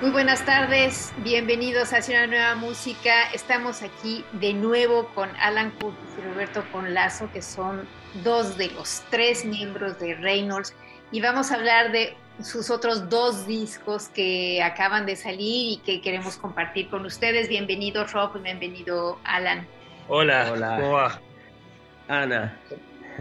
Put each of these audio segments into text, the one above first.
Muy buenas tardes, bienvenidos a una nueva música. Estamos aquí de nuevo con Alan Curtis y Roberto Conlazo, que son dos de los tres miembros de Reynolds, y vamos a hablar de sus otros dos discos que acaban de salir y que queremos compartir con ustedes. Bienvenido Rob y bienvenido Alan. Hola, Hola. ¿cómo va? Ana.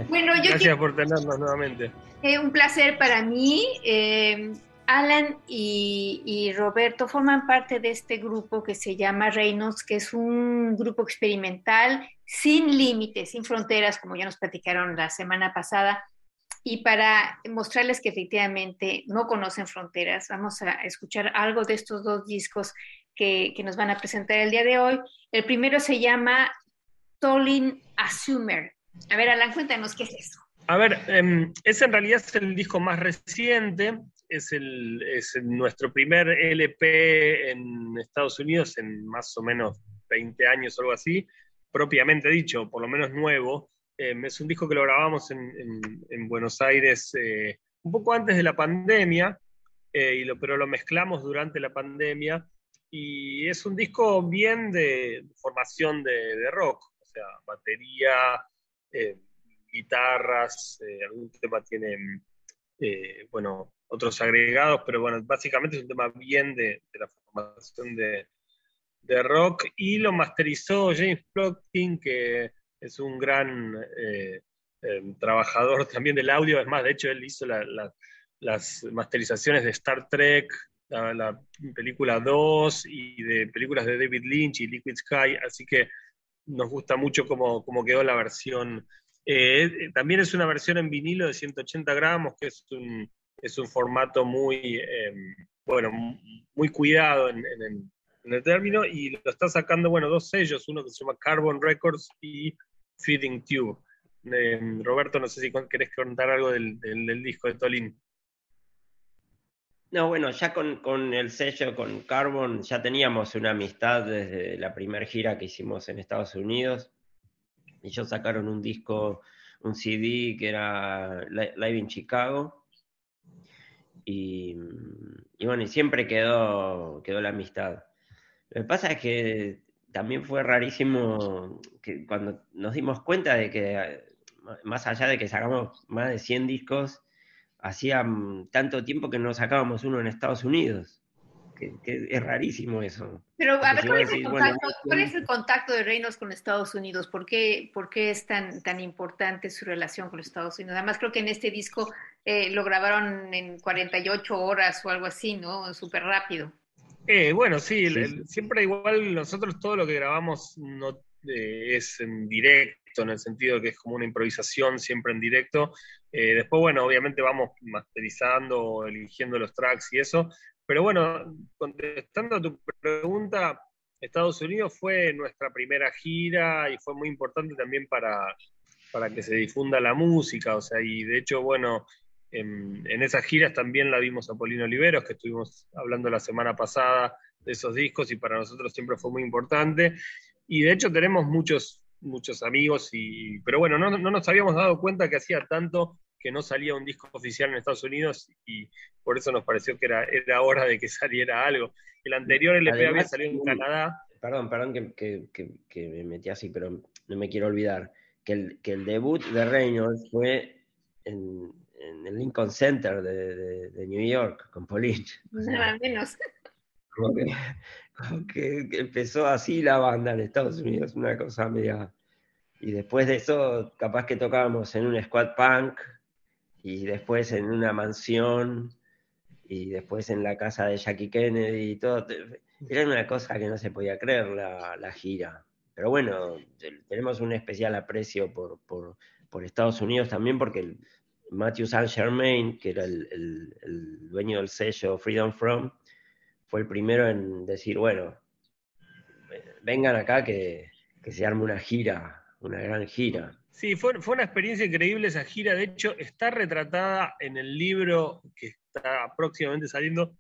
Bueno, yo Gracias por tenernos nuevamente. Eh, un placer para mí. Eh, Alan y, Roberto forman parte de este grupo que se llama Reynolds, que es un grupo experimental sin límites, sin fronteras, como ya nos platicaron la semana pasada. Y para mostrarles que efectivamente no conocen fronteras, vamos a escuchar algo de estos dos discos que, nos van a presentar el día de hoy. El primero se llama Tolin Assumer. A ver, Alan, cuéntanos qué es eso. A ver, em, ese en realidad es el disco más reciente es, el, es nuestro primer LP en Estados Unidos en más o menos 20 años o algo así, propiamente dicho, por lo menos nuevo. Em, es un disco que lo grabamos en, Buenos Aires eh, un poco antes de la pandemia, eh, y lo, pero lo mezclamos durante la pandemia. Y es un disco bien de formación de, rock, o sea, batería, eh, guitarras, algún tema tiene, bueno, otros agregados, pero bueno, básicamente es un tema bien de, la formación de, rock y lo masterizó James Plotkin, que es un gran eh, em, trabajador también del audio, es más, de hecho él hizo las masterizaciones de Star Trek, la, película 2 y de películas de David Lynch y Liquid Sky, así que nos gusta mucho cómo, cómo quedó la versión. Eh, también es una versión en vinilo de 180 gramos, que es un, es un formato muy, em, bueno, muy cuidado en, el término y lo está sacando, bueno, dos sellos, uno que se llama Carbon Records y Feeding Tube. Em, Roberto, no sé si querés contar algo del, disco de Tolín. No, bueno, ya con, el sello, con Carbon, ya teníamos una amistad desde la primera gira que hicimos en Estados Unidos. Ellos sacaron un disco, un CD que era Live in Chicago, y, bueno, y siempre quedó, quedó la amistad. Lo que pasa es que también fue rarísimo que cuando nos dimos cuenta de que, más allá de que sacamos más de 100 discos, hacía tanto tiempo que no sacábamos uno en Estados Unidos que, es rarísimo eso. Pero a ver, ¿cuál, es el contacto, de Reynolds con Estados Unidos? ¿Por qué, por qué es tan, tan importante su relación con Estados Unidos? Además, creo que en este disco eh, lo grabaron en 48 horas o algo así, ¿no? Súper rápido. Eh, bueno, sí, siempre igual nosotros todo lo que grabamos no eh, es en directo, en el sentido que es como una improvisación siempre en directo. después, bueno, obviamente vamos masterizando, eligiendo los tracks y eso, pero bueno, contestando a tu pregunta, Estados Unidos fue nuestra primera gira y fue muy importante también para, para que se difunda la música, o sea, y de hecho, bueno, en, esas giras también la vimos a Polino Oliveros, que estuvimos hablando la semana pasada de esos discos y para nosotros siempre fue muy importante. Y de hecho tenemos muchos, muchos amigos, y, pero bueno, no, no nos habíamos dado cuenta que hacía tanto que no salía un disco oficial en Estados Unidos y por eso nos pareció que era, era hora de que saliera algo. El anterior LP había salido en Canadá. Perdón, perdón que, me metí así, pero no me quiero olvidar que el, que el debut de Reynolds fue en, en el Lincoln Center de, New York con Pauline. Nada menos. Como que, empezó así la banda en Estados Unidos, una cosa media. Y después de eso, capaz que tocábamos en un squad punk y después en una mansión y después en la casa de Jackie Kennedy y todo. Era una cosa que no se podía creer la, gira. Pero bueno, tenemos un especial aprecio por, por, Estados Unidos también porque Matthew Saint Germain, que era el, dueño del sello Freedom From, fue el primero en decir, bueno, vengan acá que, que se arme una gira, una gran gira. Sí, fue, fue, una experiencia increíble esa gira. De hecho, está retratada en el libro que está próximamente saliendo,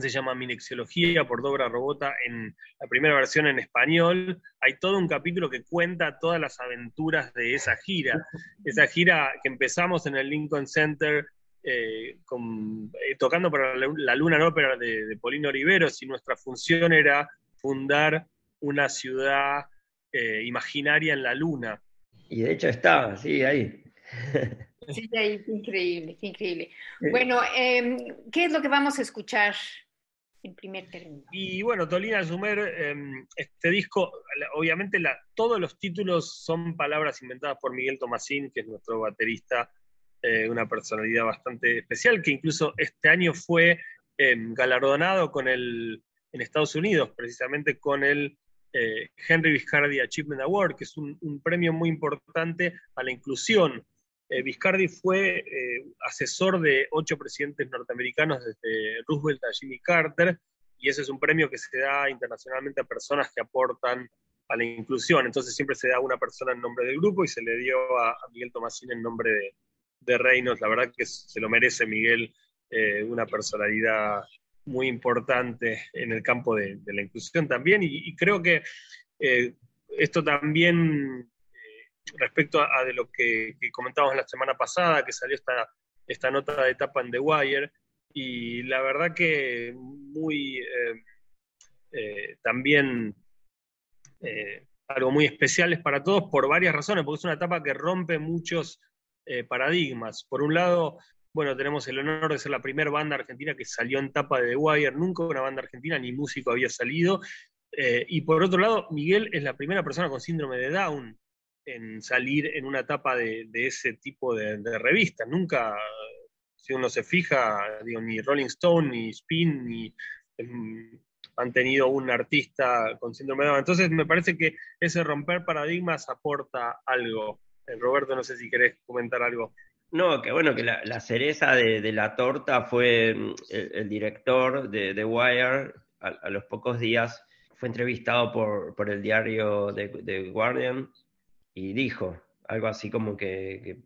se llama Minexiología por Dobra Robota en la primera versión en español. Hay todo un capítulo que cuenta todas las aventuras de esa gira. Esa gira que empezamos en el Lincoln Center eh, eh, tocando para la, Luna Ópera de, de Polino Oliveros y nuestra función era fundar una ciudad eh, imaginaria en la Luna. Y de hecho está, sí, ahí. Sí, increíble, increíble. Bueno, em, ¿qué es lo que vamos a escuchar primer término? Y bueno, Tolina Sumer, em, este disco, obviamente todos los títulos son palabras inventadas por Miguel Tomasín, que es nuestro baterista, eh, una personalidad bastante especial, que incluso este año fue em, galardonado con el, en Estados Unidos, precisamente con el eh, Henry Viscardi Achievement Award, que es un premio muy importante a la inclusión eh, Viscardi fue eh, asesor de ocho presidentes norteamericanos desde Roosevelt a Jimmy Carter, y ese es un premio que se da internacionalmente a personas que aportan a la inclusión. Entonces siempre se da a una persona en nombre del grupo y se le dio a, Miguel Tomasín en nombre de, Reinos. La verdad que se lo merece Miguel, eh, una personalidad muy importante en el campo de, la inclusión también, y, y creo que esto también respecto a, de lo que, comentábamos la semana pasada, que salió esta, esta nota de etapa en The Wire, y la verdad que muy eh, eh, también eh, algo muy especial es para todos por varias razones, porque es una etapa que rompe muchos paradigmas. Por un lado, bueno, tenemos el honor de ser la primera banda argentina que salió en tapa de The Wire, nunca una banda argentina ni músico había salido. y por otro lado, Miguel es la primera persona con síndrome de Down en salir en una etapa de, ese tipo de, revistas. Nunca, si uno se fija, digo, ni Rolling Stone, ni Spin, ni em, han tenido un artista con síndrome de Down. Entonces me parece que ese romper paradigmas aporta algo. Eh, Roberto, no sé si querés comentar algo. No, que bueno, que la, cereza de, la torta fue mm, el, director de The Wire, a, los pocos días fue entrevistado por, el diario The Guardian y dijo algo así como que,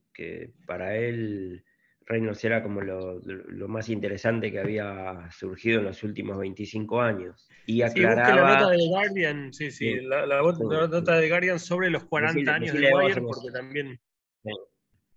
para él Reynolds era como lo, más interesante que había surgido en los últimos 25 años. Y aclaraba... la nota de Guardian, sí, sí, la, nota de Guardian sobre los 40 años de Wire, porque también...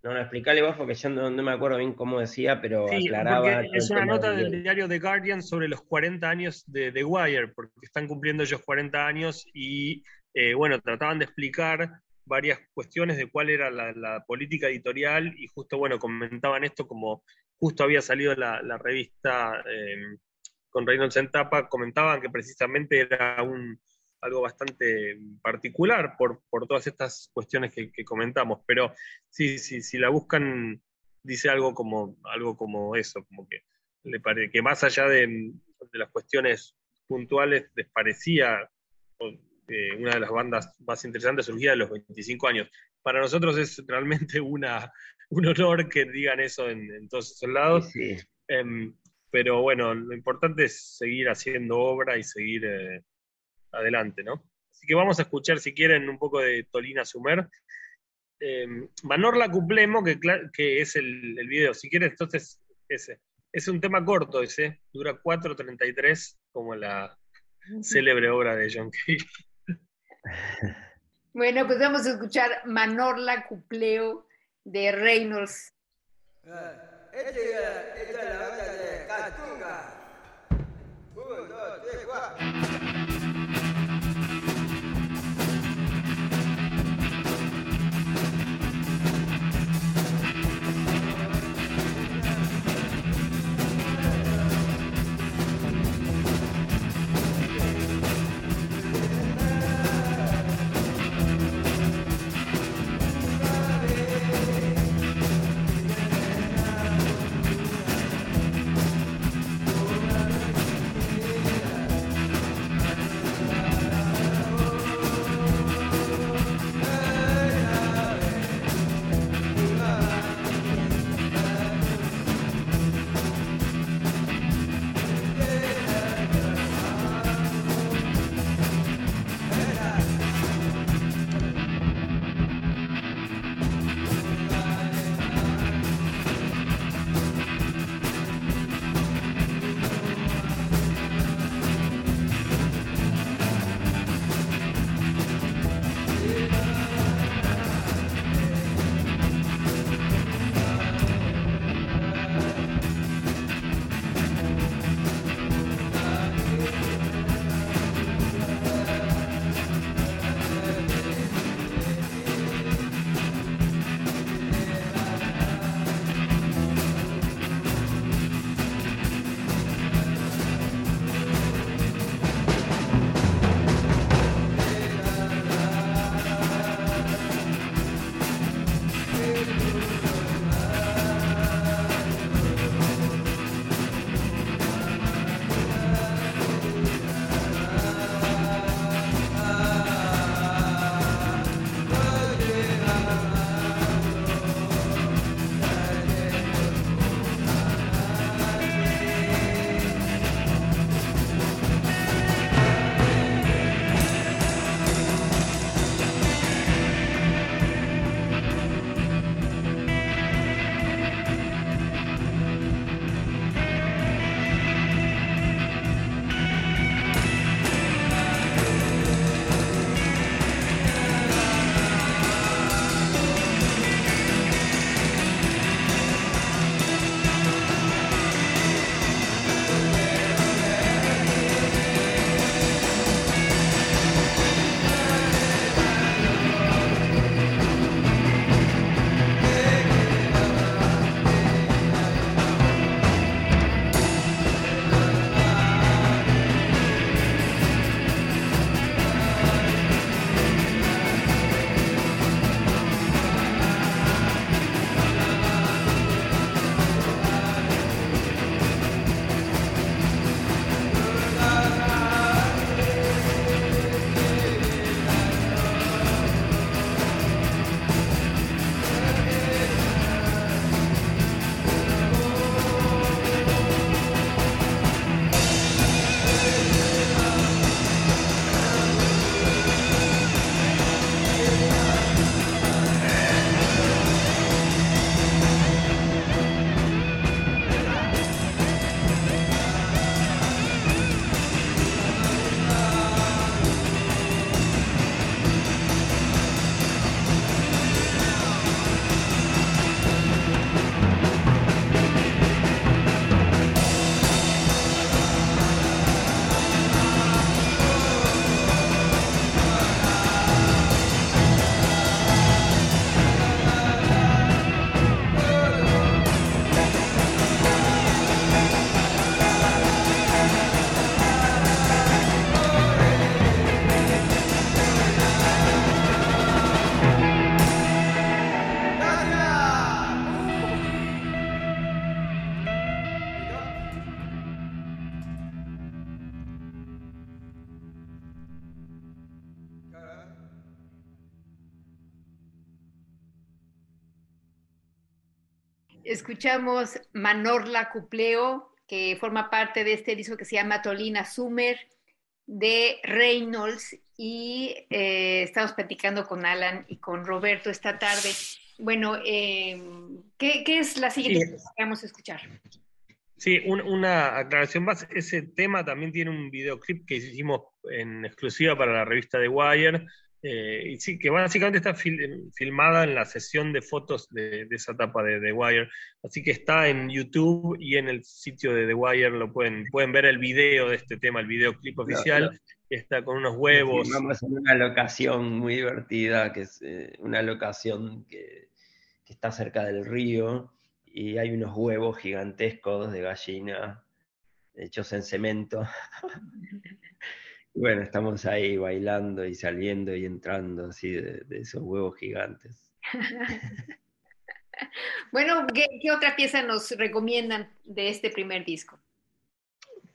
No, no, explicale vos porque yo no, me acuerdo bien cómo decía, pero aclaraba... Es una nota del diario The Guardian sobre los 40 años de The Wire, porque están cumpliendo ellos 40 años y, eh, bueno, trataban de explicar varias cuestiones de cuál era la, política editorial y justo, bueno, comentaban esto como justo había salido la, revista eh, con Reynolds en tapa, comentaban que precisamente era un, algo bastante particular por, todas estas cuestiones que, comentamos, pero sí, sí, si la buscan, dice algo como, algo como eso, como que le pare, que más allá de, de las cuestiones puntuales les parecía eh, una de las bandas más interesantes surgida de los 25 años. Para nosotros es realmente una, un honor que digan eso en, todos esos lados. Em, pero bueno, lo importante es seguir haciendo obra y seguir eh, adelante, ¿no? Así que vamos a escuchar, si quieren, un poco de Tolina Sumer. Eh, Manorla Cuplemo, que, que es el, el, video. Si quieren, entonces, ese. Es un tema corto ese, dura 4.33, como la célebre obra de John Cage. Bueno, pues vamos a escuchar Manorla Cupleo de Reynolds. La Escuchamos Manorla Cupleo, que forma parte de este disco que se llama Tolina Summer de Reynolds y eh, estamos platicando con Alan y con Roberto esta tarde. Bueno, eh, ¿qué, es la siguiente que vamos a escuchar? Sí, una aclaración más. Ese tema también tiene un videoclip que hicimos en exclusiva para la revista The Wire, eh, y sí, que básicamente está filmada en la sesión de fotos de, esa etapa de The Wire. Así que está en YouTube y en el sitio de The Wire lo pueden, pueden ver el video de este tema, el videoclip oficial. Está con unos huevos. Vamos en una locación muy divertida, que es eh, una locación que, que está cerca del río y hay unos huevos gigantescos de gallina hechos en cemento. Bueno, estamos ahí bailando y saliendo y entrando así de, esos huevos gigantes. bueno, ¿qué, otra pieza nos recomiendan de este primer disco?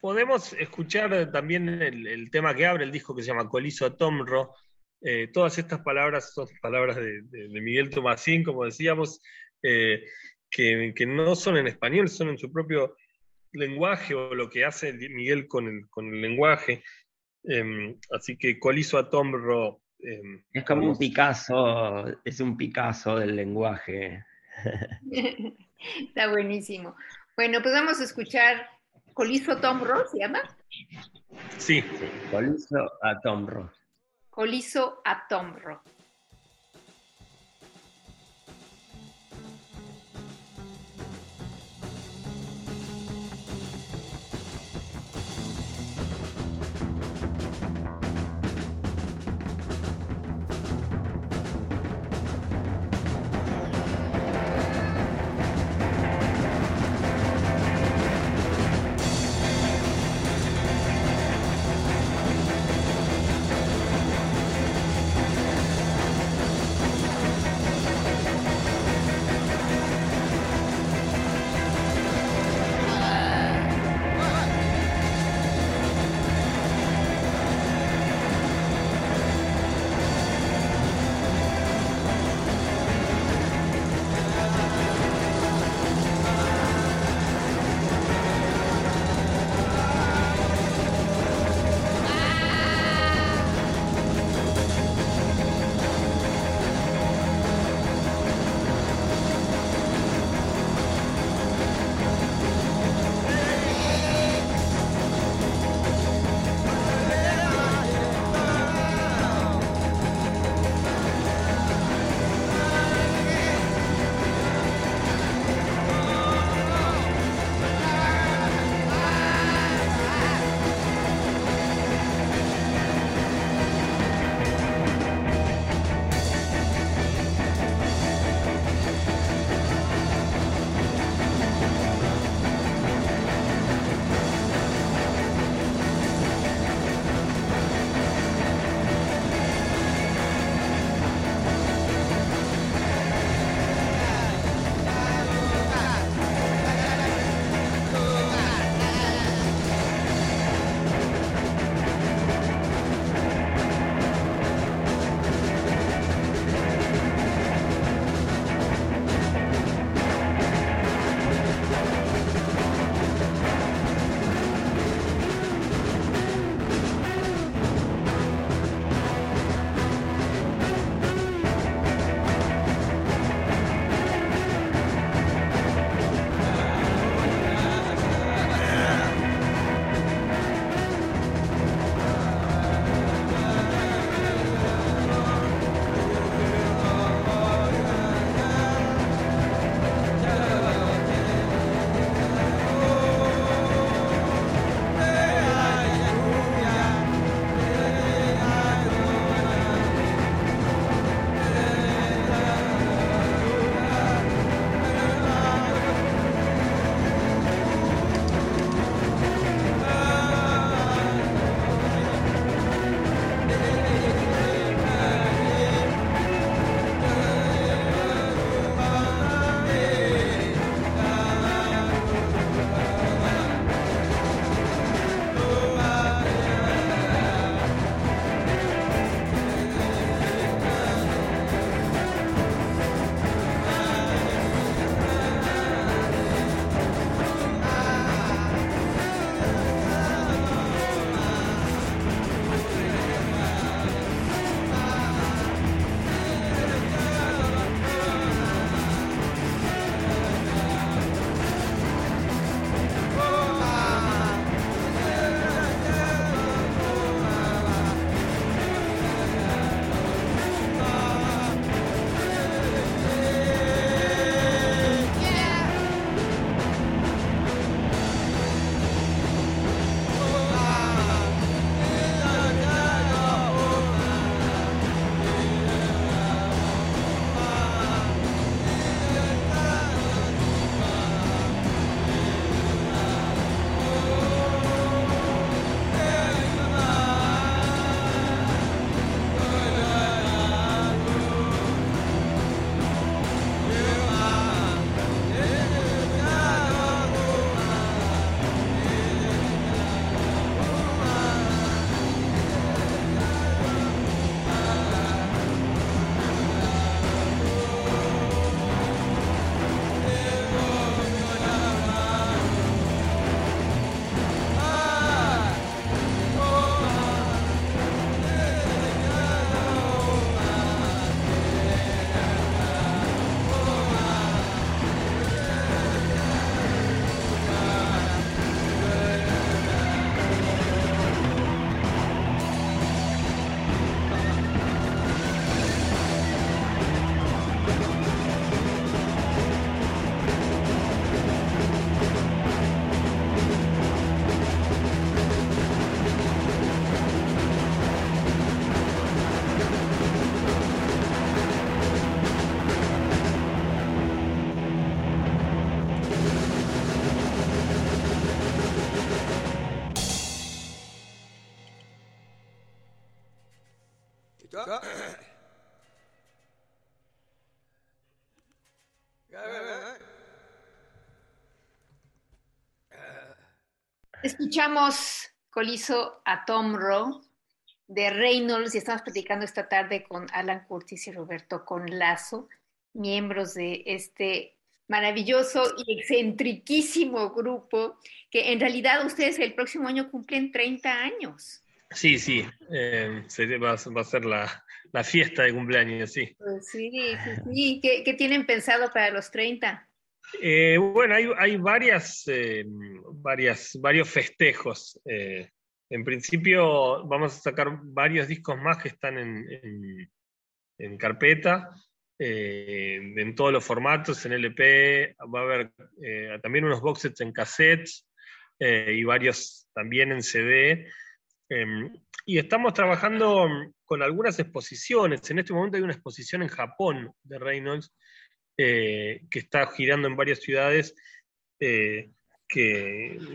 Podemos escuchar también el, tema que abre el disco que se llama Coliso Tomro. Eh, todas estas palabras son palabras de, Miguel Tomasín, como decíamos, eh, que, no son en español, son en su propio lenguaje o lo que hace Miguel con el, con el lenguaje. Em, así que Coliso a Tombro. Em, es como un Picasso, es un Picasso del lenguaje. Está buenísimo. Bueno, pues vamos a escuchar Coliso Tombro, ¿se llama? Sí. Coliso a Tombro. Coliso a Tombro. Escuchamos, Colizo, a Tom Rowe de Reynolds y estamos platicando esta tarde con Alan Curtis y Roberto Conlazo, miembros de este maravilloso y excentriquísimo grupo, que en realidad ustedes el próximo año cumplen 30 años. Sí, sí, eh, va, a ser la, fiesta de cumpleaños, sí. Pues sí, sí, sí. ¿Qué, tienen pensado para los 30? Eh, bueno, hay, varias, eh, varias, varios festejos. en principio vamos a sacar varios discos más que están en, carpeta. Eh, en todos los formatos, en LP, va a haber eh, también unos boxes en cassettes eh, y varios también en CD. Em, y estamos trabajando con algunas exposiciones. En este momento hay una exposición en Japón de Reynolds que está girando en varias ciudades. Que,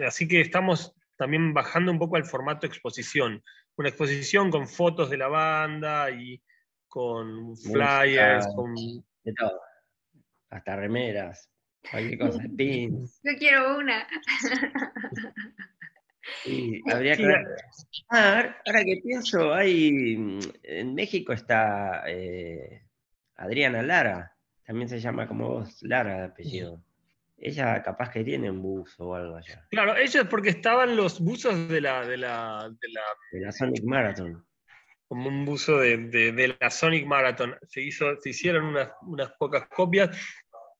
así que estamos también bajando un poco al formato exposición. Una exposición con fotos de la banda y, con flyers, con... De todo. Hasta remeras, cualquier cosa, pins. Yo quiero una. Sí, habría que... Ah, ahora que pienso, hay... En México está eh, Adriana Lara, también se llama como vos, Lara de apellido. Ella capaz que tiene un buzo o algo allá. Claro, ella es porque estaban los buzos de la, de la, de la... De la Sonic Marathon como un buzo de, la Sonic Marathon. Se, hizo, se hicieron unas, pocas copias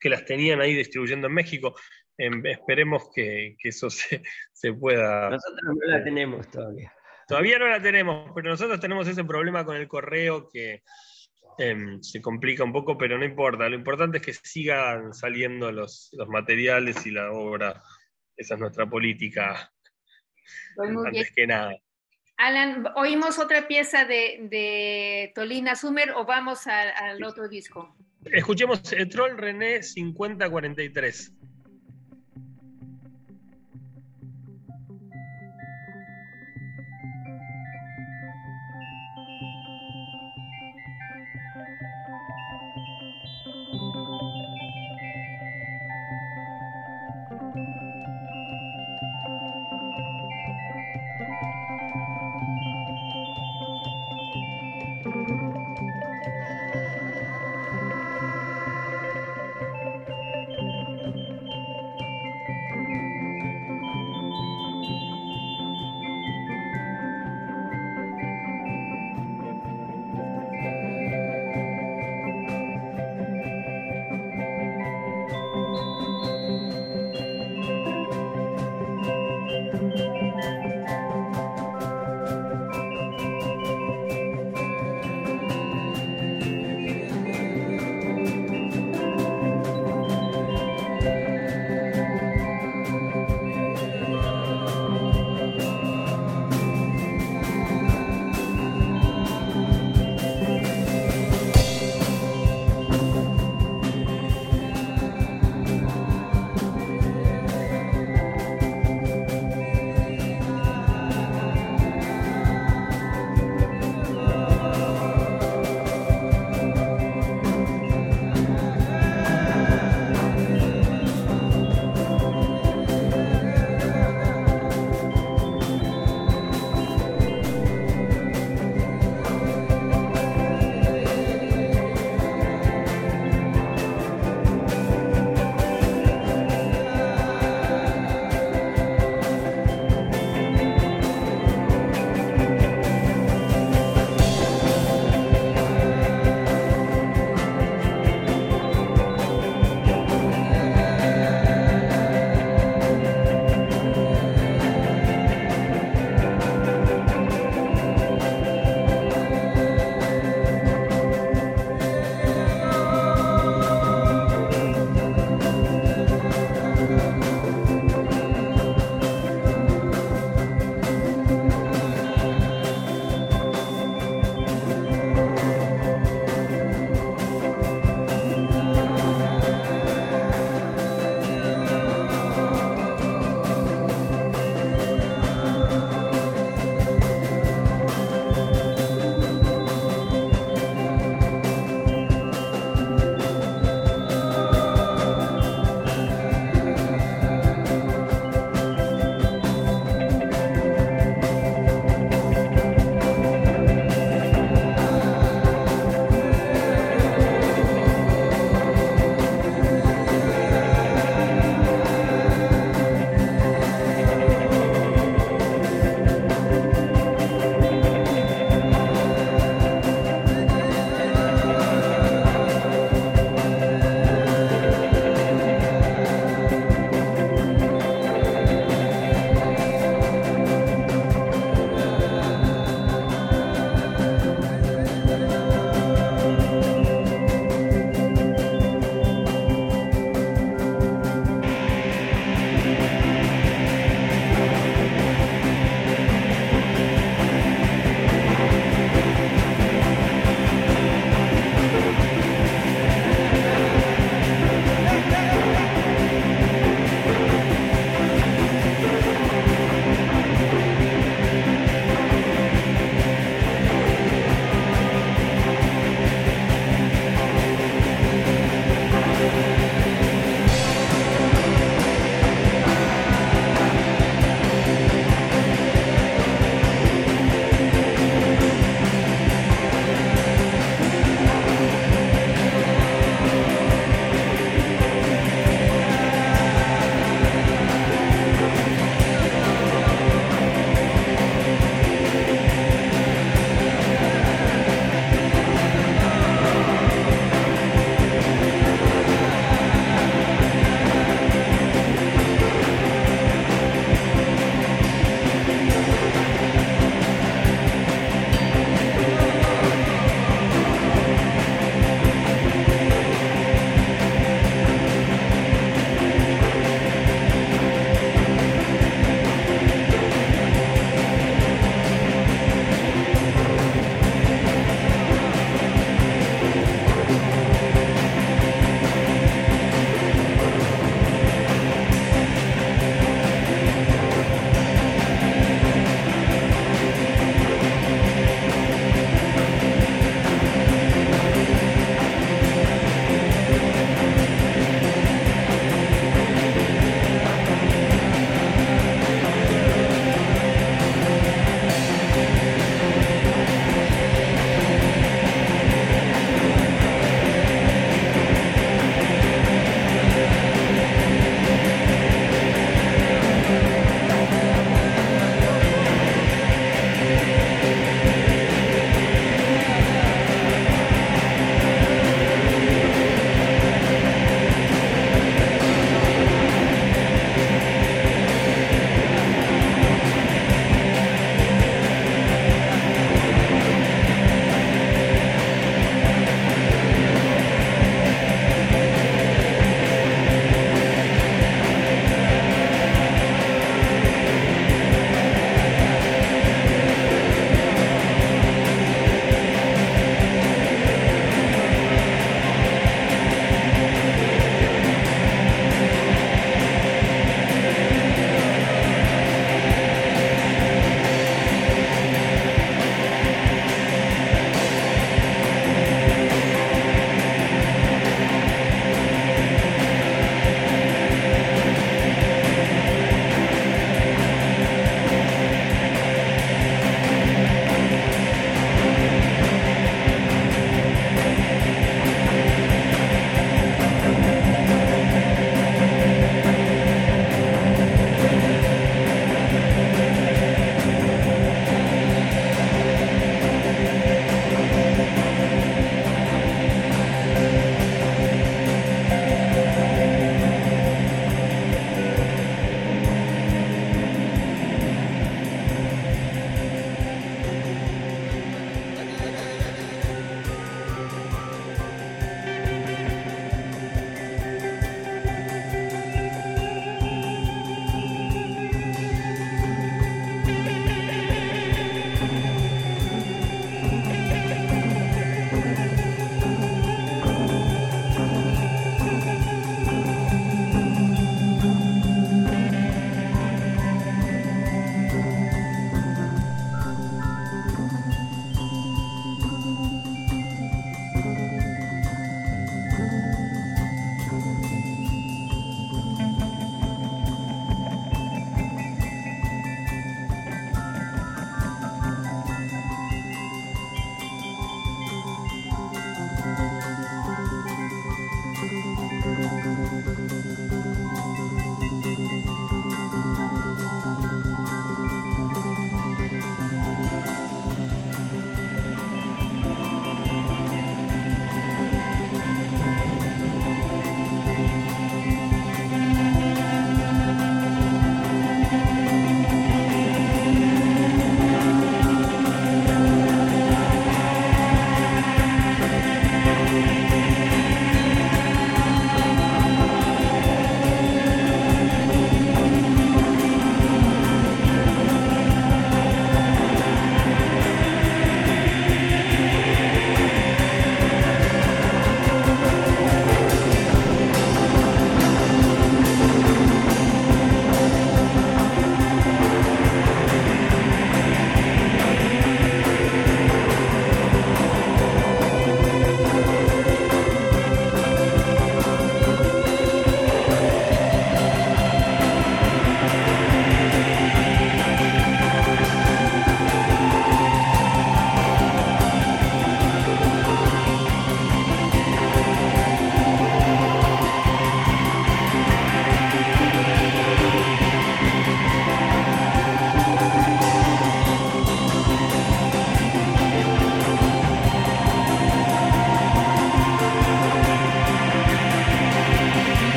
que las tenían ahí distribuyendo en México. Em, esperemos que, eso se, pueda. Nosotros no la tenemos todavía. Todavía no la tenemos, pero nosotros tenemos ese problema con el correo que em, se complica un poco, pero no importa. Lo importante es que sigan saliendo los, materiales y la obra. Esa es nuestra política. Pues antes que nada. Alan, ¿oímos otra pieza de, Tolina Sumer o vamos al otro disco? Escuchemos el Troll René 5043.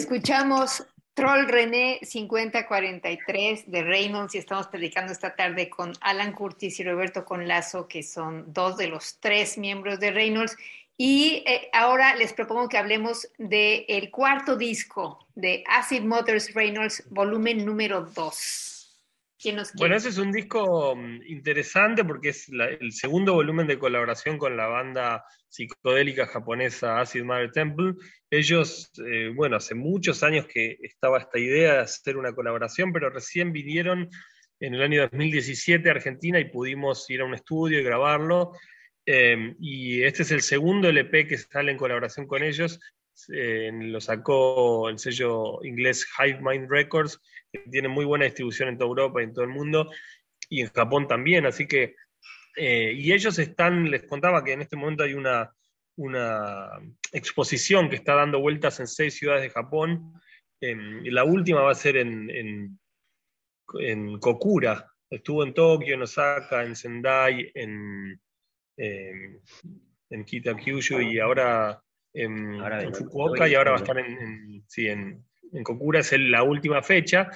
Escuchamos Troll René 5043 de Reynolds y estamos predicando esta tarde con Alan Curtis y Roberto Conlazo, que son dos de los tres miembros de Reynolds. Y eh, ahora les propongo que hablemos del cuarto disco de Acid Mothers Reynolds, volumen número 2. Bueno, ese es un disco mm, interesante porque es el segundo volumen de colaboración con la banda psicodélica japonesa Acid Mother Temple. Ellos, eh, bueno, hace muchos años que estaba esta idea de hacer una colaboración, pero recién vinieron en el año 2017 a Argentina y pudimos ir a un estudio y grabarlo. Em, y este es el segundo LP que sale en colaboración con ellos. Eh, lo sacó el sello inglés Hive Mind Records, que tiene muy buena distribución en toda Europa y en todo el mundo, y en Japón también. Así que, eh, y ellos están, les contaba que en este momento hay una, una exposición que está dando vueltas en seis ciudades de Japón. Em, la última va a ser en, en, en Kokura. Estuvo en Tokio, en Osaka, en Sendai, en, en Kitakyushu y ahora en, Fukuoka y ahora va a estar en, en, Kokura, es la última fecha.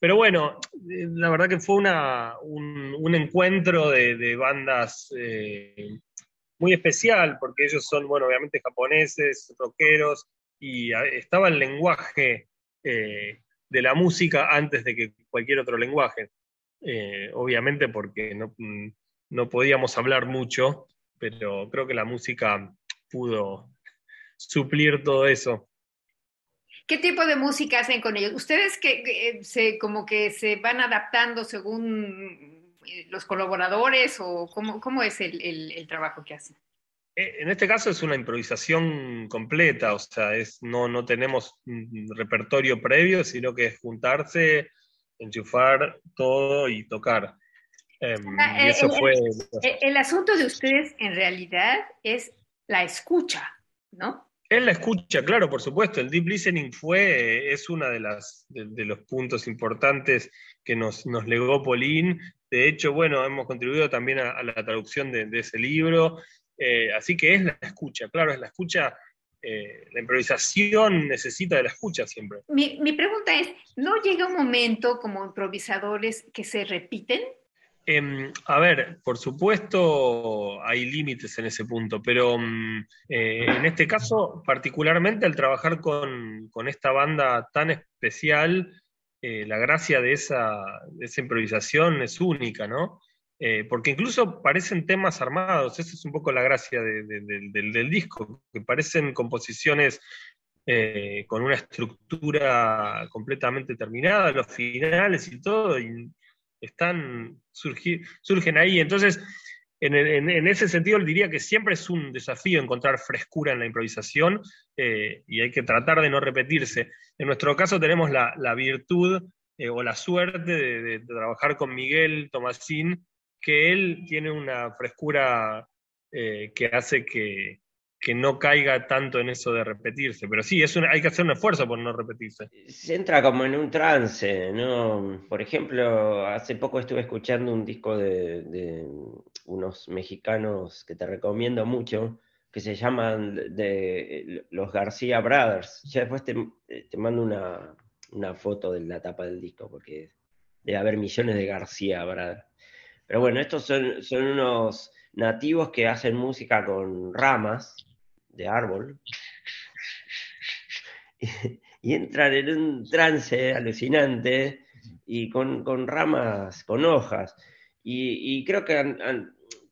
Pero bueno, eh, la verdad que fue una, un, encuentro de, bandas eh, muy especial, porque ellos son, bueno, obviamente japoneses, rockeros, y estaba el lenguaje eh, de la música antes de que cualquier otro lenguaje. obviamente porque no, no podíamos hablar mucho, pero creo que la música pudo suplir todo eso. ¿Qué tipo de música hacen con ellos? ¿Ustedes que, se, como que se van adaptando según eh, los colaboradores o cómo, es el, trabajo que hacen? Eh, en este caso es una improvisación completa, o sea, es, no, no tenemos un repertorio previo, sino que es juntarse, enchufar todo y tocar. Em, ah, y eso el, fue... el asunto de ustedes en realidad es la escucha, ¿no? Él la escucha, claro, por supuesto. El deep listening fue, es uno de, de, los puntos importantes que nos, nos legó Pauline. De hecho, bueno, hemos contribuido también a, la traducción de, ese libro. Eh, así que es la escucha, claro, es la escucha. Eh, la improvisación necesita de la escucha siempre. Mi, mi pregunta es, ¿no llega un momento como improvisadores que se repiten? Em, a ver, por supuesto hay límites en ese punto, pero mm, eh, en este caso, particularmente al trabajar con, esta banda tan especial, eh, la gracia de esa, improvisación es única, ¿no? Eh, porque incluso parecen temas armados, esa es un poco la gracia del, disco, que parecen composiciones con una estructura completamente terminada, los finales y todo, están, surgen ahí. Entonces, en, ese sentido, diría que siempre es un desafío encontrar frescura en la improvisación eh, y hay que tratar de no repetirse. En nuestro caso tenemos la, virtud eh, o la suerte de, trabajar con Miguel Tomasín, que él tiene una frescura eh, que hace que, que no caiga tanto en eso de repetirse. Pero sí, es hay que hacer un esfuerzo por no repetirse. Se entra como en un trance, ¿no? Por ejemplo, hace poco estuve escuchando un disco de, unos mexicanos que te recomiendo mucho, que se llaman de los García Brothers. Ya después te, mando una, foto de la tapa del disco, porque debe haber millones de García Brothers. Pero bueno, estos son, son unos nativos que hacen música con ramas de árbol y, entran en un trance alucinante y con, ramas, con hojas. Y, creo que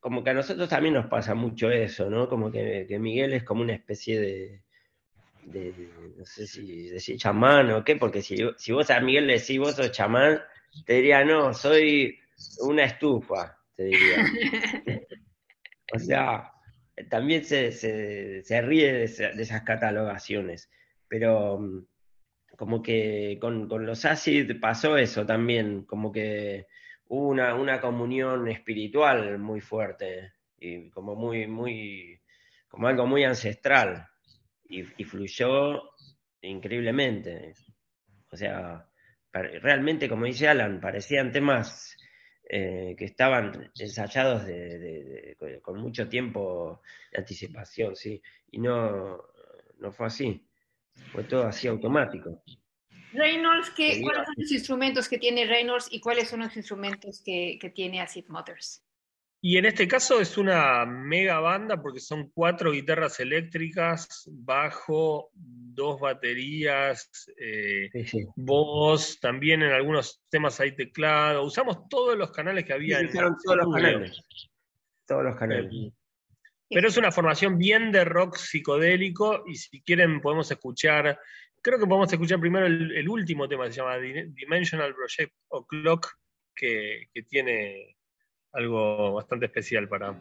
como que a nosotros también nos pasa mucho eso, ¿no? Como que, Miguel es como una especie de, no sé si decir chamán o qué, porque si, si vos a Miguel le decís vos sos chamán, te diría, no, soy una estufa, te diría. o sea, también se, se, ríe de, esas catalogaciones, pero mm, como que con, los acid pasó eso también, como que hubo una, una comunión espiritual muy fuerte y como muy, muy, como algo muy ancestral y, y fluyó increíblemente. O sea, realmente, como dice Alan, parecían temas eh, que estaban ensayados con mucho tiempo de anticipación, ¿sí? Y no, no fue así. Fue todo así automático. Reynolds, ¿qué, ¿cuáles son los instrumentos que tiene Reynolds y cuáles son los instrumentos que, que tiene Acid Motors? Y en este caso es una mega banda porque son cuatro guitarras eléctricas, bajo, dos baterías, eh, voz, también en algunos temas hay teclado. Usamos todos los canales que había. en todos los canales. Todos los canales. Pero es una formación bien de rock psicodélico y si quieren podemos escuchar, creo que podemos escuchar primero el, último tema, se llama Dimensional Project o Clock, que, que tiene algo bastante especial para,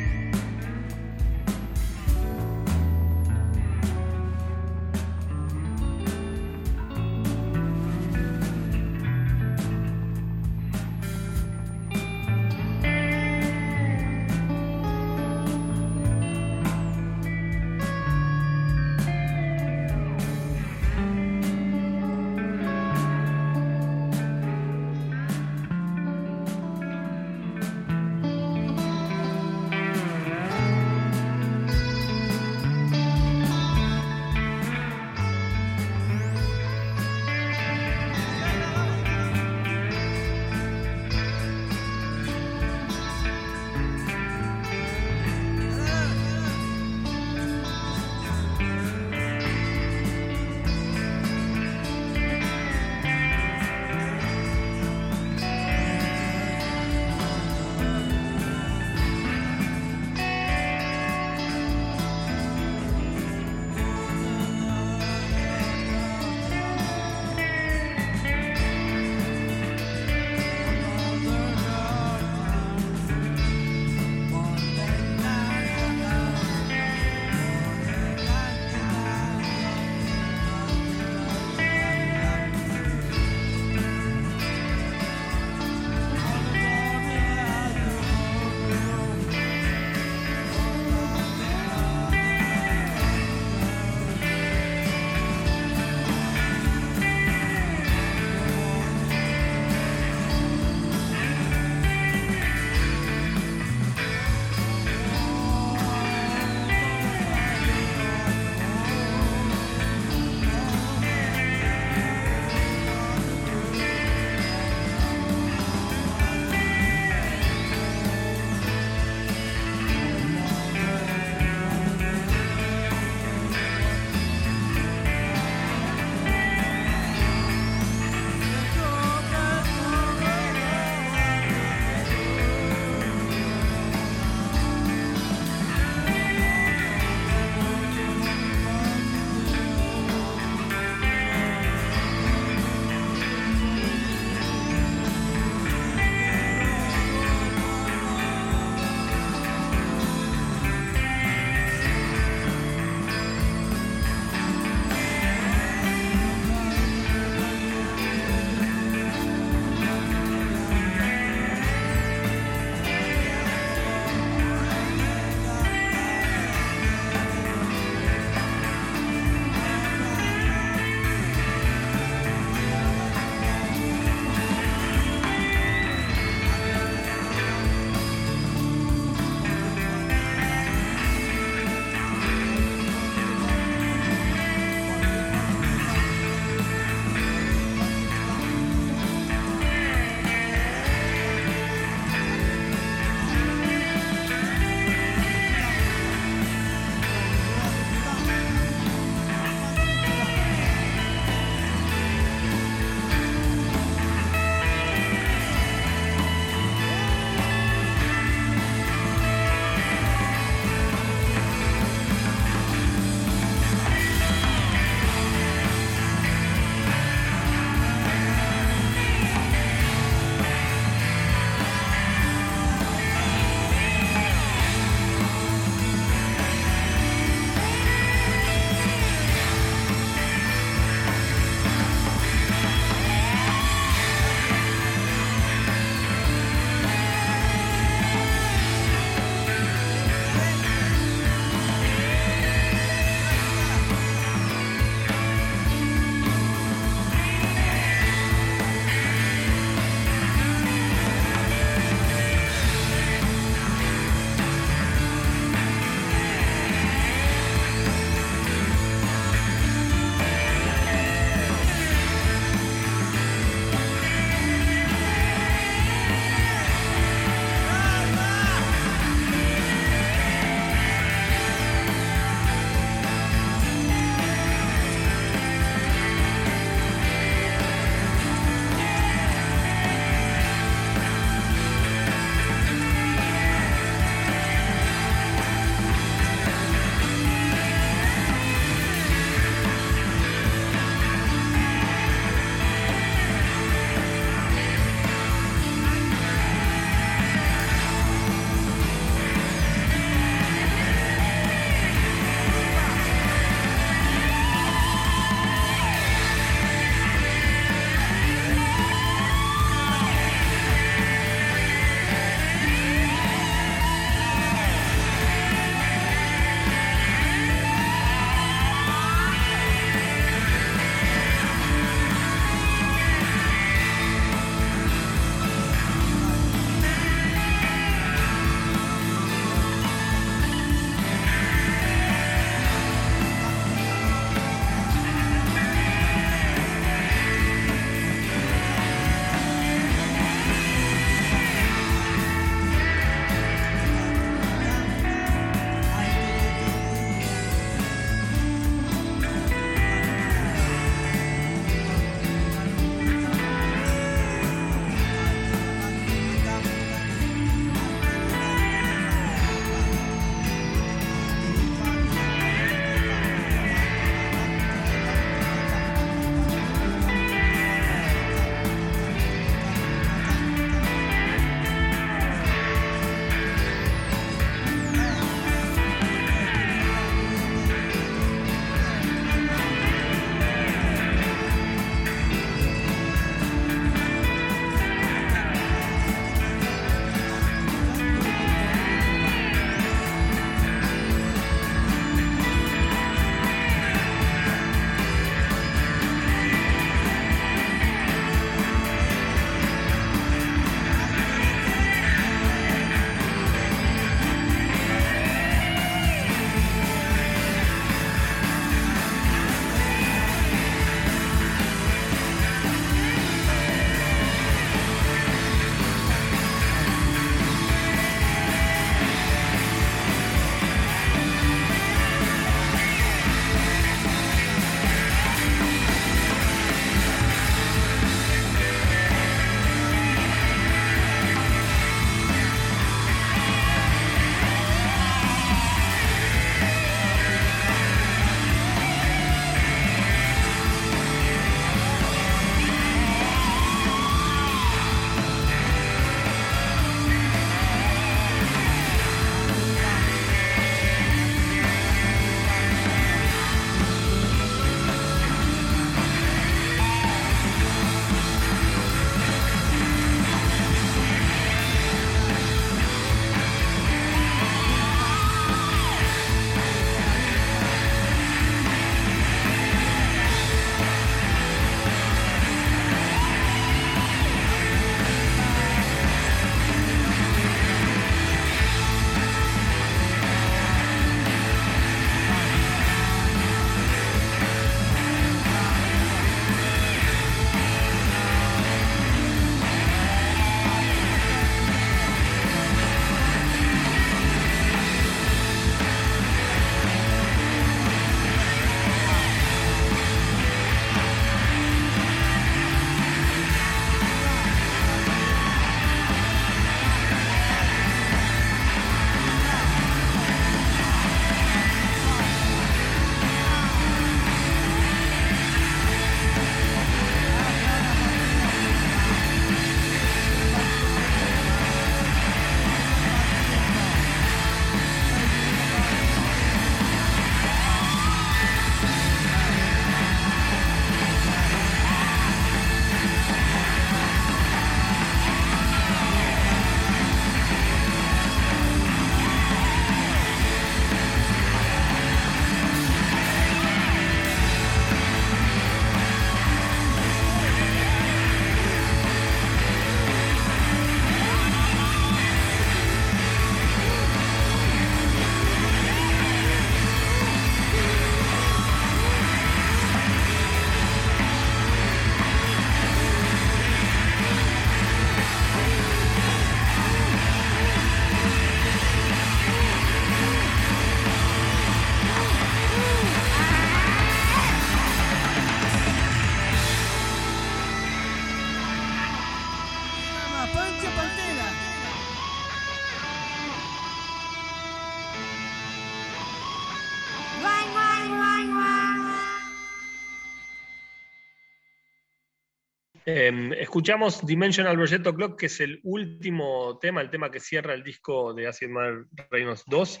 Em, escuchamos Dimensional Progetto Clock, que es el último tema, el tema que cierra el disco de Acid Man Reynolds 2.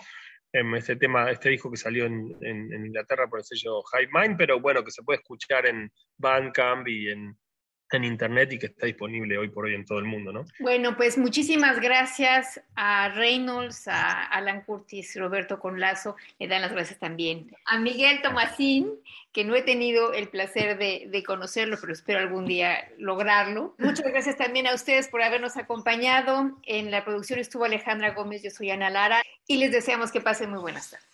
Em, este tema, este disco que salió en, en, Inglaterra por el sello High Mind, pero bueno, que se puede escuchar en Bandcamp y en, en internet y que está disponible hoy por hoy en todo el mundo, ¿no? Bueno, pues muchísimas gracias a Reynolds, a Alan Curtis, Roberto Conlazo, le dan las gracias también a Miguel Tomasín, que no he tenido el placer de, de, conocerlo, pero espero algún día lograrlo. Muchas gracias también a ustedes por habernos acompañado. En la producción estuvo Alejandra Gómez, yo soy Ana Lara, y les deseamos que pasen muy buenas tardes.